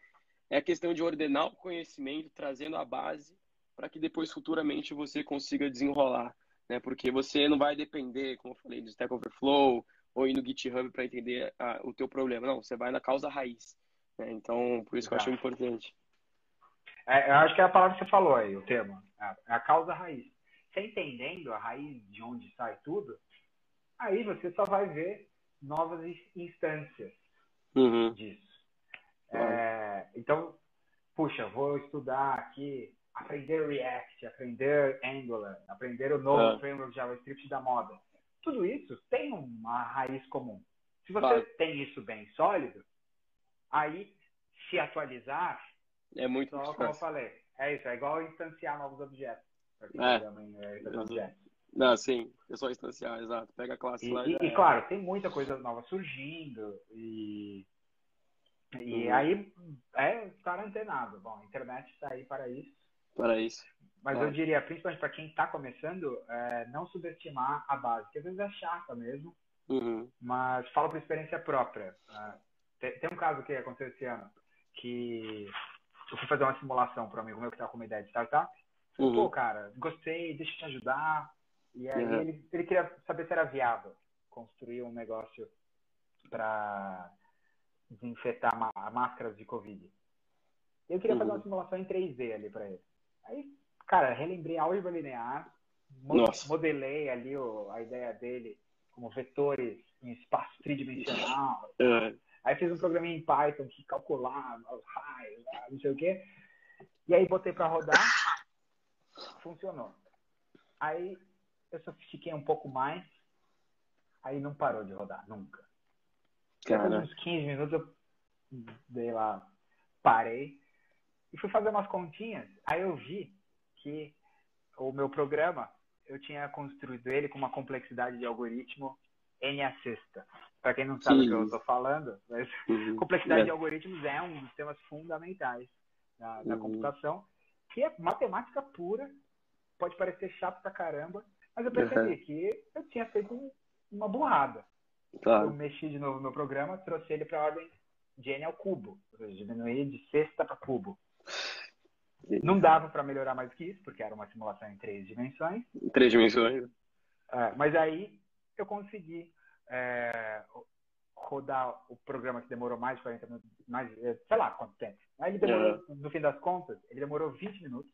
É a questão de ordenar o conhecimento, trazendo a base, para que depois, futuramente, você consiga desenrolar. Né? Porque você não vai depender, como eu falei, do Stack Overflow ou ir no GitHub para entender a, o teu problema. Não, você vai na causa raiz. Né? Então, por isso que eu acho importante. É, eu acho que é a palavra que você falou aí, o termo. É a causa raiz. Você entendendo a raiz de onde sai tudo, aí você só vai ver novas instâncias uhum. disso. É, então, puxa, vou estudar aqui, aprender React, aprender Angular, aprender o novo é. framework JavaScript da moda. Tudo isso tem uma raiz comum. Se você tem isso bem sólido, aí se atualizar é muito Só, como eu falei, é isso, é igual instanciar novos objetos. É. Não, sim, é só instanciar, exato. Pega a classe e, lá. E, e, claro, tem muita coisa nova surgindo e. E uhum. aí é estar antenado. Bom, a internet está aí para isso. Para isso. Mas eu diria, principalmente para quem está começando, é, não subestimar a base, que às vezes é chata mesmo, uhum. mas falo por experiência própria. Uh, tem, tem, um caso que aconteceu esse ano, que eu fui fazer uma simulação para um amigo meu que estava com uma ideia de startup. Falei, uhum. pô, cara, gostei, deixa eu te ajudar. E aí uhum. ele, ele queria saber se era viável construir um negócio para desinfetar máscaras de Covid. Eu queria fazer uma uhum. simulação em 3D ali para ele. Aí cara, relembrei a álgebra linear, Nossa. modelei ali o, a ideia dele como vetores em espaço tridimensional. É. Aí fiz um programinha em Python que calculava os raios, não sei o quê. E aí botei para rodar, funcionou. Aí eu sofistiquei um pouco mais, aí não parou de rodar, nunca. De uns 15 minutos eu dei lá, parei e fui fazer umas continhas. Aí eu vi que o meu programa, eu tinha construído ele com uma complexidade de algoritmo N a sexta. Para quem não sabe o que eu estou falando, mas uhum. complexidade é. de algoritmos é um dos temas fundamentais da, da uhum. computação, que é matemática pura, pode parecer chato pra caramba, mas eu percebi uhum. que eu tinha feito uma burrada. Claro. Eu mexi de novo no meu programa, trouxe ele para a ordem de N ao cubo, ou seja, diminuí de sexta para cubo. Não dava para melhorar mais que isso, porque era uma simulação em três dimensões. Em três dimensões. É, mas aí eu consegui é, rodar o programa que demorou mais de 40 minutos, mais, é, sei lá quanto tempo. Aí ele demorou, uhum. no fim das contas, ele demorou 20 minutos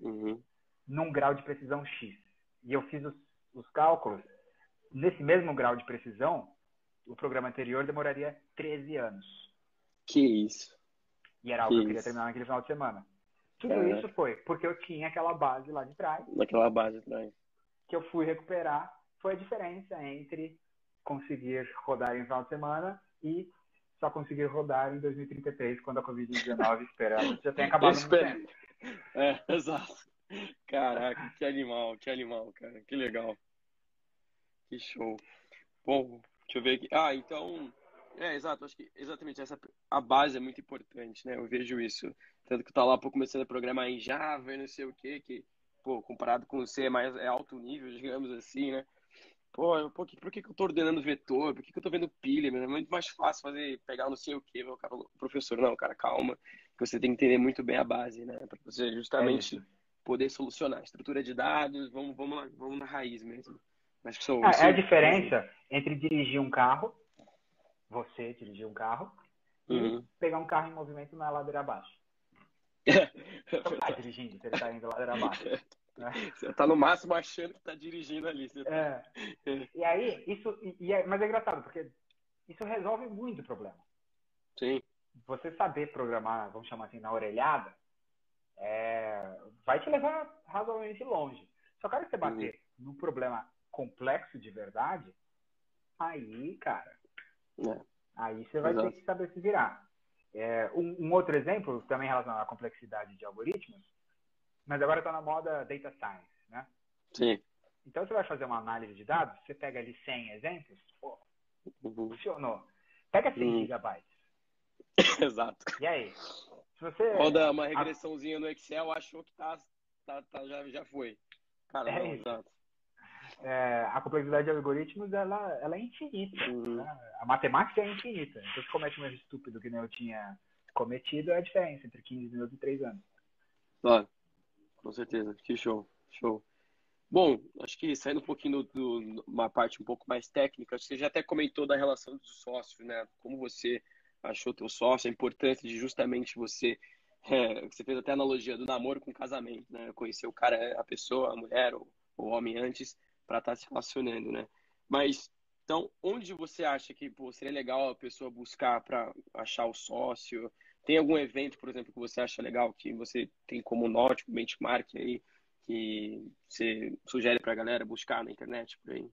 uhum. num grau de precisão X. E eu fiz os, os cálculos. Nesse mesmo grau de precisão, o programa anterior demoraria 13 anos. Que isso. E era algo que, que eu queria terminar naquele final de semana. Tudo é. isso foi porque eu tinha aquela base lá de trás. Naquela base atrás. Que eu fui recuperar. Foi a diferença entre conseguir rodar em final de semana e só conseguir rodar em 2033, quando a Covid-19 esperamos já tenha acabado no tempo. É, exato. Caraca, que animal, que animal, cara. Que legal. Que show. Bom, deixa eu ver aqui. Ah, então. É, exato. Acho que exatamente essa a base é muito importante, né? Eu vejo isso tanto que tá lá, pô, começando a programar em Java e não sei o que, que, pô, comparado com C é mais é alto nível, digamos assim, né? Pô, por que, por que, que eu tô ordenando vetor? Por que, que eu tô vendo pilha? É muito mais fácil fazer, pegar não sei o que, o cara falou, professor, não, cara, calma, que você tem que entender muito bem a base, né? Pra você justamente é poder solucionar. Estrutura de dados, vamos, vamos lá, vamos na raiz mesmo. Acho que sou, ah, é a diferença entre dirigir um carro, você dirigir um carro, uhum. e pegar um carro em movimento na ladeira abaixo. Você tá dirigindo, você tá indo ladeira abaixo. Né? Você tá no máximo achando que tá dirigindo ali. Tá... É. E aí, isso. E é, mas é engraçado, porque isso resolve muito o problema. Sim. Você saber programar, vamos chamar assim, na orelhada, é, vai te levar razoavelmente longe. Só que você bater uhum. num problema complexo de verdade, aí, cara, é. aí você vai Exato. ter que saber se virar. É, um, um, outro exemplo, também relacionado à complexidade de algoritmos, mas agora está na moda data science, né? Sim. Então, você vai fazer uma análise de dados, você pega ali 100 exemplos, pô, uhum. funcionou. Pega 100 uhum. gigabytes. Exato. E aí? Se você... Roda uma regressãozinha no Excel, achou que tá, tá, tá já, já foi. Cara, é exato é, a complexidade de algoritmos ela, ela é infinita. Uhum. Né? A matemática é infinita. Então, se comete um erro estúpido que nem eu tinha cometido, é a diferença entre 15 minutos e 3 anos. Claro, com certeza. Que show, show. Bom, acho que saindo um pouquinho de uma parte um pouco mais técnica, você já até comentou da relação dos sócios, né? Como você achou teu sócio, a importância de justamente você é, você fez até a analogia do namoro com casamento, né? Conhecer o cara, a pessoa, a mulher, o, o homem antes, para estar tá se relacionando, né? Mas então, onde você acha que pô, seria legal a pessoa buscar para achar o sócio? Tem algum evento, por exemplo, que você acha legal, que você tem como norte, benchmark aí, que você sugere para a galera buscar na internet por aí?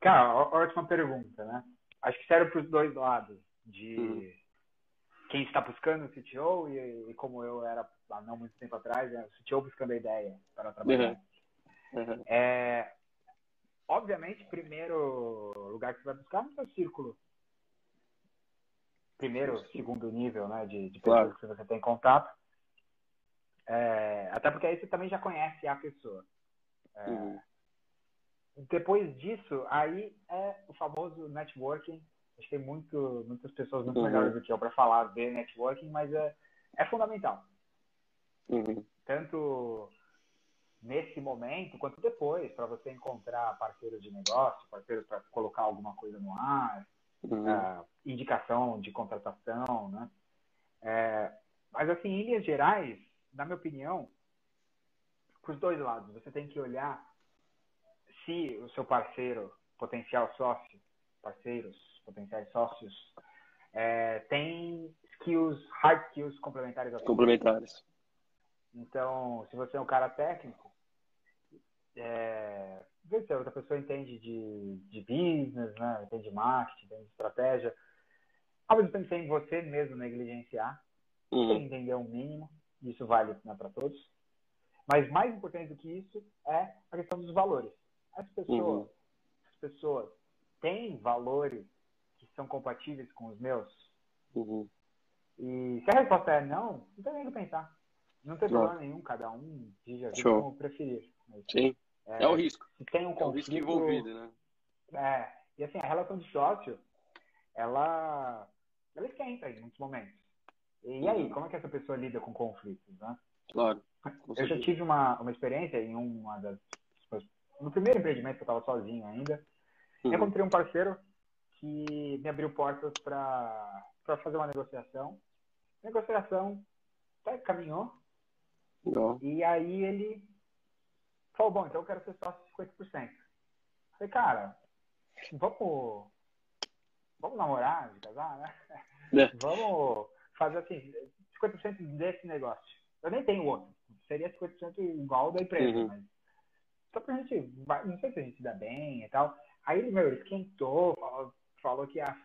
Cara, ótima pergunta, né? Acho que serve para os dois lados, de uhum. quem está buscando o CTO e, e, como eu era há não muito tempo atrás, né? o CTO buscando a ideia para trabalhar. Uhum. Uhum. É, obviamente, primeiro lugar que você vai buscar é no seu círculo. Primeiro, segundo nível, né, de, de pessoas claro. que você tem contato. É, até porque aí você também já conhece a pessoa. É, uhum. Depois disso, aí é o famoso networking. Acho que tem muito, muitas pessoas muito uhum. melhores do que eu para falar de networking, mas é, é fundamental. Uhum. Tanto nesse momento quanto depois, para você encontrar parceiros de negócio, parceiros para colocar alguma coisa no ar, uhum. uh, indicação de contratação, né? É, mas assim, em linhas gerais, na minha opinião, para os dois lados, você tem que olhar se o seu parceiro, potencial sócio, parceiros, potenciais sócios, é, tem skills, hard skills complementares. Complementares. Então, se você é um cara técnico, é, se a outra pessoa entende de, de business, né? entende de marketing, entende de estratégia, ao mesmo tempo sem você mesmo negligenciar, uhum. sem entender o um mínimo, isso vale né, para todos. Mas mais importante do que isso é a questão dos valores. As pessoas, uhum. as pessoas têm valores que são compatíveis com os meus? Uhum. E se a resposta é não, não tem nem o que pensar. Não tem problema nenhum, cada um diga como preferir. Mas, Sim. É, é, o risco. Se tem um conflito, é o risco envolvido, né? É. E assim, a relação de sócio, ela, ela esquenta em muitos momentos. E aí, como é que essa pessoa lida com conflitos, né? Claro. Eu já tive uma, uma experiência em uma das. No primeiro empreendimento que eu estava sozinho ainda, uhum. encontrei um parceiro que me abriu portas para fazer uma negociação. A negociação até caminhou. Não. E aí ele falou: Bom, então eu quero ser sócio de 50%. Falei, cara, vamos, vamos namorar, de casar, né? É. Vamos fazer assim, 50% desse negócio. Eu nem tenho outro. Seria 50% igual da empresa, uhum. mas só pra gente, não sei se a gente se dá bem e tal. Aí ele, meu, esquentou, falou, falou que ia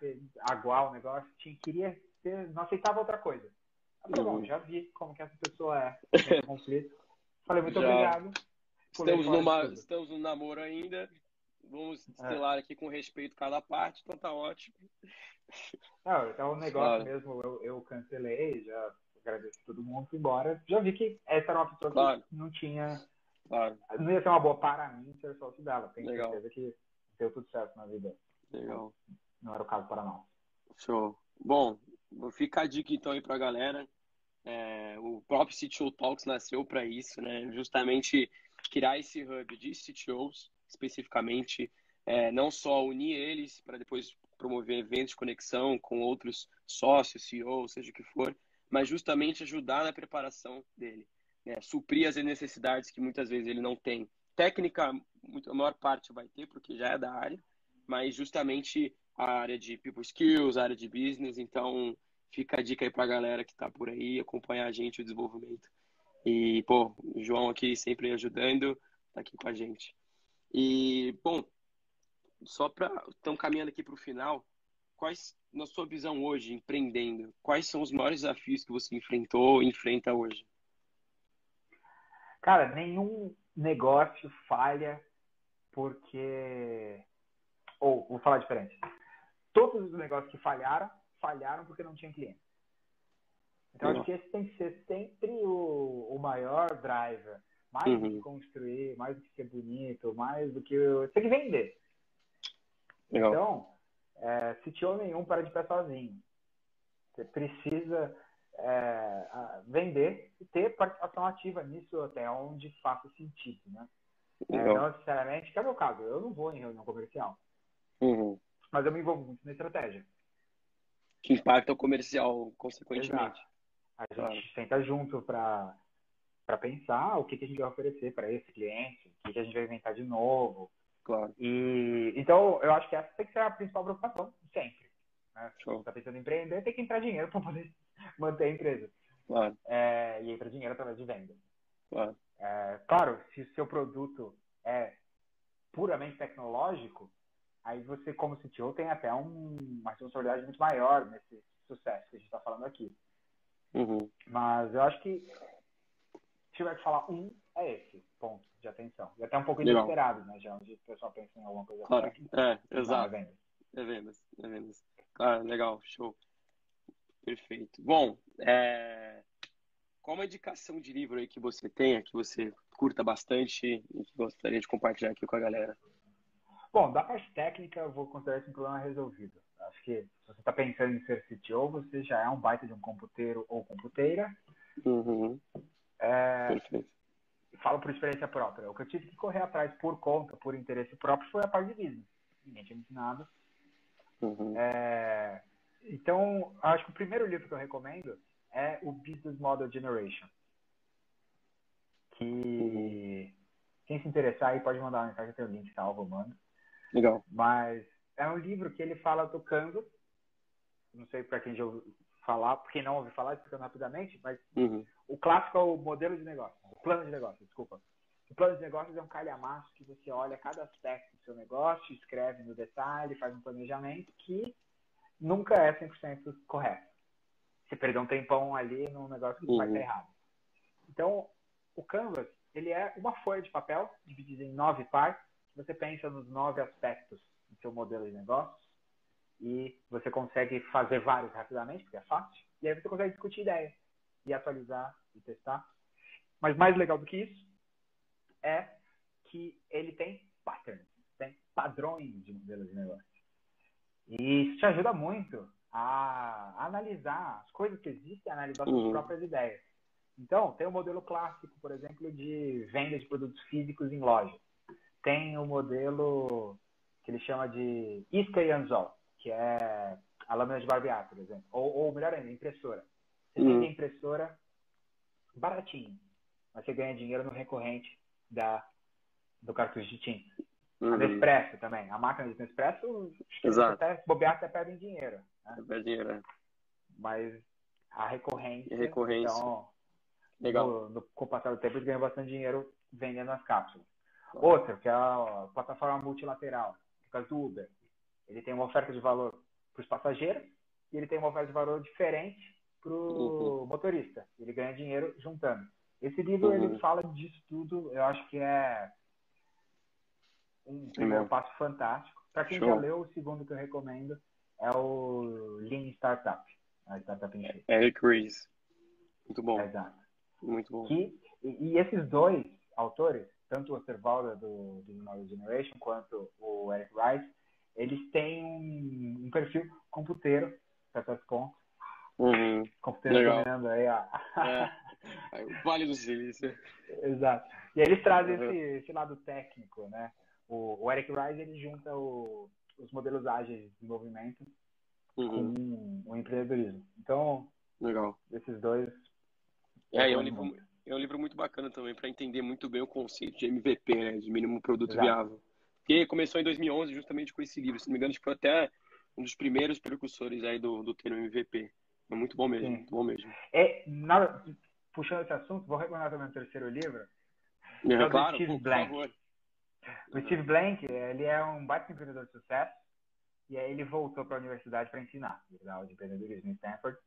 aguar o negócio, tinha, queria ter, não aceitava outra coisa. Eu falei, uhum. bom, já vi como que essa pessoa é conflito. Falei, muito já. obrigado. Estamos, numa, estamos no namoro ainda. Vamos estelar é. aqui com respeito cada parte, então tá ótimo. Não, então o negócio claro. mesmo eu, eu cancelei, já agradeço todo mundo, fui embora. Já vi que essa era uma pessoa claro. que não tinha. Claro. Não ia ser uma boa para mim ser sócio dela. Tenho Legal. certeza que deu tudo certo na vida. Legal. Não era o caso para nós. Show. Bom, vou ficar a dica então aí pra galera. É, o próprio CTO Talks nasceu para isso, né? Justamente criar esse hub de CTOs, especificamente, é, não só unir eles para depois promover eventos de conexão com outros sócios, CEOs, seja o que for, mas justamente ajudar na preparação dele, né? suprir as necessidades que muitas vezes ele não tem. Técnica, a maior parte vai ter, porque já é da área, mas justamente a área de people skills, a área de business, então fica a dica aí para a galera que está por aí, acompanhar a gente, o desenvolvimento. E, pô, o João aqui sempre ajudando, tá aqui com a gente. E, bom, só para. Estamos caminhando aqui para o final. Quais, na sua visão hoje, empreendendo, quais são os maiores desafios que você enfrentou enfrenta hoje? Cara, nenhum negócio falha porque. Ou, vou falar diferente. Todos os negócios que falharam, falharam porque não tinha cliente. Então, acho que esse tem que ser sempre o, o maior driver. Mais uhum. do que construir, mais do que ser bonito, mais do que. Você tem que vender. Legal. Então, é, CTO nenhum para de pé sozinho. Você precisa é, vender e ter participação ativa nisso até onde faça sentido, né? É, não necessariamente, que é o meu caso, eu não vou em reunião comercial. Uhum. Mas eu me envolvo muito na estratégia. Que impacta o comercial, consequentemente. Exato. A gente senta junto para pensar o que, que a gente vai oferecer para esse cliente, o que, que a gente vai inventar de novo, Claro. E, então, eu acho que essa tem que ser a principal preocupação, sempre. Né? Se você está pensando em empreender, tem que entrar dinheiro para poder manter a empresa. Claro. É, e entra dinheiro através de venda. Claro. É, claro, se o seu produto é puramente tecnológico, aí você, como CTO, tem até um, uma responsabilidade muito maior nesse sucesso que a gente está falando aqui. Uhum. Mas eu acho que se tiver que falar um, é esse ponto de atenção. E até um pouco inesperado, né? Já onde o pessoal pensa em alguma coisa claro. É, exato. É vendas. É vendas, é vendas. Claro, legal, show. Perfeito. Bom, é... qual uma indicação de livro aí que você tenha, que você curta bastante e que gostaria de compartilhar aqui com a galera? Bom, da parte técnica, eu vou considerar esse problema resolvido. Acho que se você está pensando em ser CTO, você já é um baita de um computeiro ou computeira. Uhum. É. Falo por experiência própria. O que eu tive que correr atrás por conta, por interesse próprio, foi a parte de business. Ninguém tinha me ensinado. Uhum. É, então, acho que o primeiro livro que eu recomendo é o Business Model Generation. Que uhum. quem se interessar aí pode mandar uma mensagem, tem o link salvo, mando. Legal. Mas é um livro que ele fala do Canvas. Não sei para quem já ouviu falar, quem não ouviu falar, explicando rapidamente, mas uhum. o clássico é o modelo de negócio, o plano de negócio, desculpa. O plano de negócios é um calhamaço que você olha cada aspecto do seu negócio, escreve no detalhe, faz um planejamento que nunca é 100% correto. Você perdeu um tempão ali num negócio que uhum. vai estar errado. Então, o Canvas, ele é uma folha de papel dividida em nove partes. Você pensa nos nove aspectos do seu modelo de negócios e você consegue fazer vários rapidamente, porque é fácil. E aí você consegue discutir ideia e atualizar e testar. Mas mais legal do que isso é que ele tem patterns, tem padrões de modelos de negócio. E isso te ajuda muito a analisar as coisas que existem, a analisar uhum. suas próprias ideias. Então, tem o modelo clássico, por exemplo, de venda de produtos físicos em loja. Tem o modelo que ele chama de isca e anzol, que é a lâmina de barbear, por exemplo. Ou, ou melhor ainda, impressora. Você uhum. vende impressora baratinho, mas você ganha dinheiro no recorrente da, do cartucho de tinta. Uhum. A Nespresso também. A máquina de Nespresso, Exato. até bobear até perdem dinheiro. Né? Perde dinheiro, é. Mas a recorrência. recorrência. Então, Legal. No, no, com o passar do tempo, eles ganham bastante dinheiro vendendo as cápsulas. Outra, que é a plataforma multilateral, por causa do Uber. Ele tem uma oferta de valor para os passageiros e ele tem uma oferta de valor diferente para o uhum. motorista. Ele ganha dinheiro juntando. Esse livro, uhum. ele fala disso tudo. Eu acho que é um primeiro passo fantástico. Para quem Show. já leu, o segundo que eu recomendo é o Lean Startup. A Startup Enxuta. Eric Ries. Muito bom. Exato. Muito bom. Que, e, e, esses dois autores, tanto o Osterwalder do, do Knowledge Generation quanto o Eric Rice, eles têm um, um perfil computeiro, certo ponto. Uhum. Computeiro Legal. dominando aí a... é. O Vale do Silício. Exato. E aí eles trazem uhum. esse, esse lado técnico, né? O, o Eric Rice, ele junta o, os modelos ágeis de desenvolvimento uhum. com o empreendedorismo. Então, Legal. esses dois é, é um, livro, é um livro muito bacana também para entender muito bem o conceito de MVP, né, de mínimo produto Exato. viável. Que começou em 2011 justamente com esse livro. Se não me engano, foi até um dos primeiros precursores aí do, do termo MVP. É muito bom mesmo, Sim. muito bom mesmo. É, na, puxando esse assunto, vou recomendar também o terceiro livro. É, é claro, Steve por, Blank. O Steve Blank, ele é um baita empreendedor de sucesso e aí ele voltou para a universidade para ensinar. Dá aula de empreendedorismo em Stanford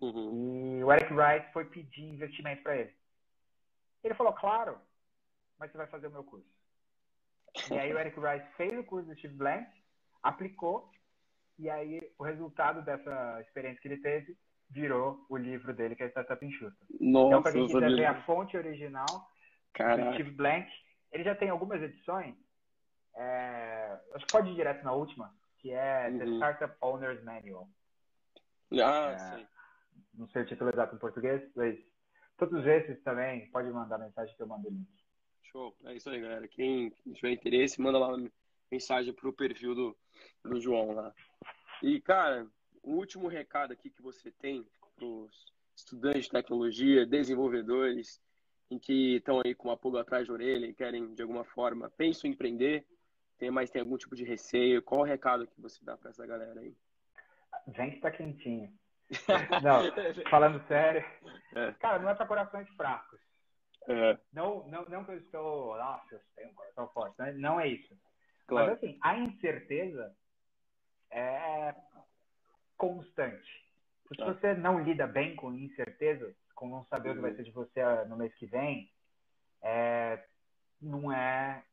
Uhum. E o Eric Wright foi pedir investimento para ele. Ele falou, claro, mas você vai fazer o meu curso. E aí o Eric Wright fez o curso do Steve Blank, aplicou, e aí o resultado dessa experiência que ele teve virou o livro dele, que é Startup Enxuta. Nossa, então, para quem quiser ver a fonte original Caraca. do Steve Blank, ele já tem algumas edições. É, acho que pode ir direto na última, que é uhum. The Startup Owner's Manual. Ah, é, sim não sei o título exato em português, mas todos esses também, pode mandar mensagem que eu mando o link. Show, é isso aí, galera. Quem tiver interesse, manda lá mensagem pro perfil do, do João lá. E, cara, o último recado aqui que você tem pros estudantes de tecnologia, desenvolvedores, em que estão aí com uma pulga atrás da orelha e querem, de alguma forma, pensam em empreender, tem, mas tem algum tipo de receio, qual o recado que você dá para essa galera aí? Vem que tá quentinho. Não, falando sério. É. Cara, não é para corações fracos. É. Não, não, não que eu estou, nossa, eu tenho um coração forte. Não é, não é isso. Claro. Mas assim, a incerteza é constante. Se ah. você não lida bem com incerteza, com não saber uhum. o que vai uhum. ser de você ah, no mês que vem, é, não é,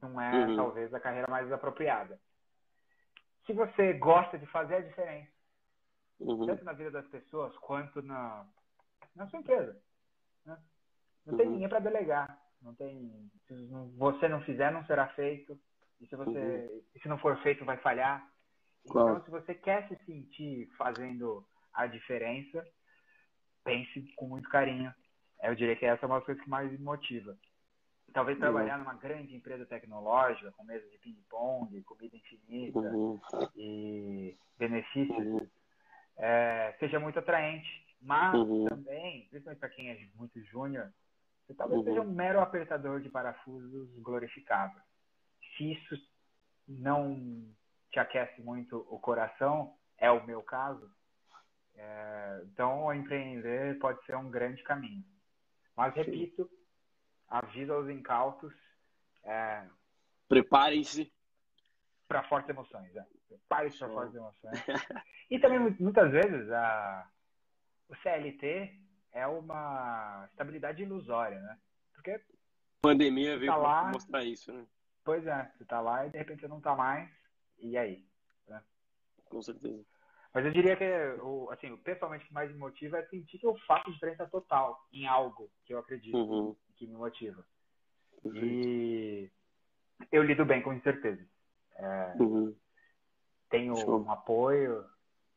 não é uhum. talvez a carreira mais apropriada. Se você gosta de fazer a diferença, uhum. tanto na vida das pessoas quanto na, na sua empresa. Né? Não tem uhum. ninguém para delegar. Não tem. Se você não fizer, não será feito. E se você, uhum. se não for feito, vai falhar. Claro. Então, se você quer se sentir fazendo a diferença, pense com muito carinho. Eu diria que essa é uma das coisas que mais me motiva. Talvez uhum. trabalhar numa grande empresa tecnológica, com mesa de ping-pong, comida infinita uhum. e benefícios, uhum. É, seja muito atraente. Mas uhum. também, principalmente para quem é muito júnior, você talvez seja um uhum. mero apertador de parafusos glorificado. Se isso não te aquece muito o coração, é o meu caso, é, então empreender pode ser um grande caminho. Mas, repito, aviso aos incautos. É, Preparem-se. Para fortes emoções. É. Preparem-se para fortes emoções. e também, muitas vezes, a, o CLT é uma estabilidade ilusória, né? Porque. A pandemia veio tá lá, mostrar isso, né? Pois é, você tá lá e de repente você não tá mais. E aí? Né? Com certeza. Mas eu diria que, o, assim, pessoalmente, o que mais me motiva é sentir que eu faço diferença total em algo que eu acredito, uhum. que me motiva. Uhum. E eu lido bem com incerteza. É, uhum. Tenho Show. um apoio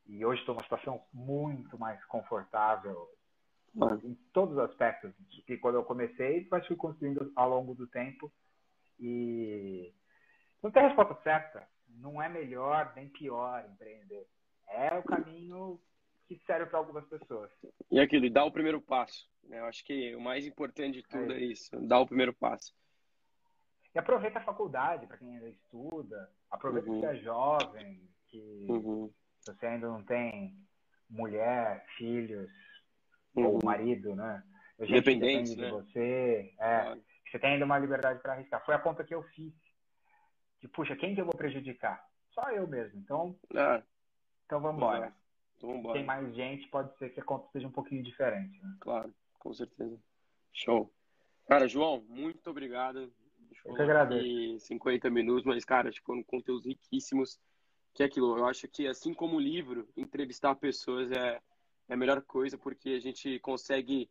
e hoje estou numa situação muito mais confortável em todos os aspectos que quando eu comecei, mas fui construindo ao longo do tempo. E não tem resposta certa. Não é melhor nem pior empreender é o caminho que serve para algumas pessoas. E aquilo, e dá o primeiro passo. Né? Eu acho que o mais importante de tudo é, é isso, dá o primeiro passo. E aproveita a faculdade para quem ainda estuda, aproveita uhum. que você é jovem, que uhum. você ainda não tem mulher, filhos uhum. ou marido, né? Independente, né? de você, é, claro. você tem ainda uma liberdade para arriscar. Foi a conta que eu fiz. De, puxa, quem que eu vou prejudicar? Só eu mesmo. Então, ah. Então vamos embora. Então, Tem mais gente, pode ser que a conta seja um pouquinho diferente. Né? Claro, com certeza. Show. Cara, João, muito obrigado. Eu que agradeço. 50 minutos, mas, cara, tipo, conteúdos riquíssimos. Que é aquilo, eu acho que, assim como o livro, entrevistar pessoas é, é a melhor coisa, porque a gente consegue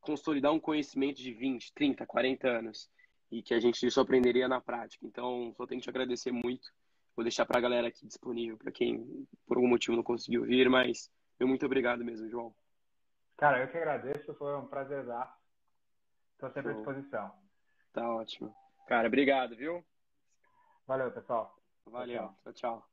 consolidar um conhecimento de 20, 30, 40 anos e que a gente só aprenderia na prática. Então, só tenho que te agradecer muito Vou deixar para a galera aqui disponível, para quem por algum motivo não conseguiu vir, mas eu muito obrigado mesmo, João. Cara, eu que agradeço, foi um prazer dar. Estou sempre à disposição. Tá ótimo. Cara, obrigado, viu? Valeu, pessoal. Valeu. tchau. tchau. tchau.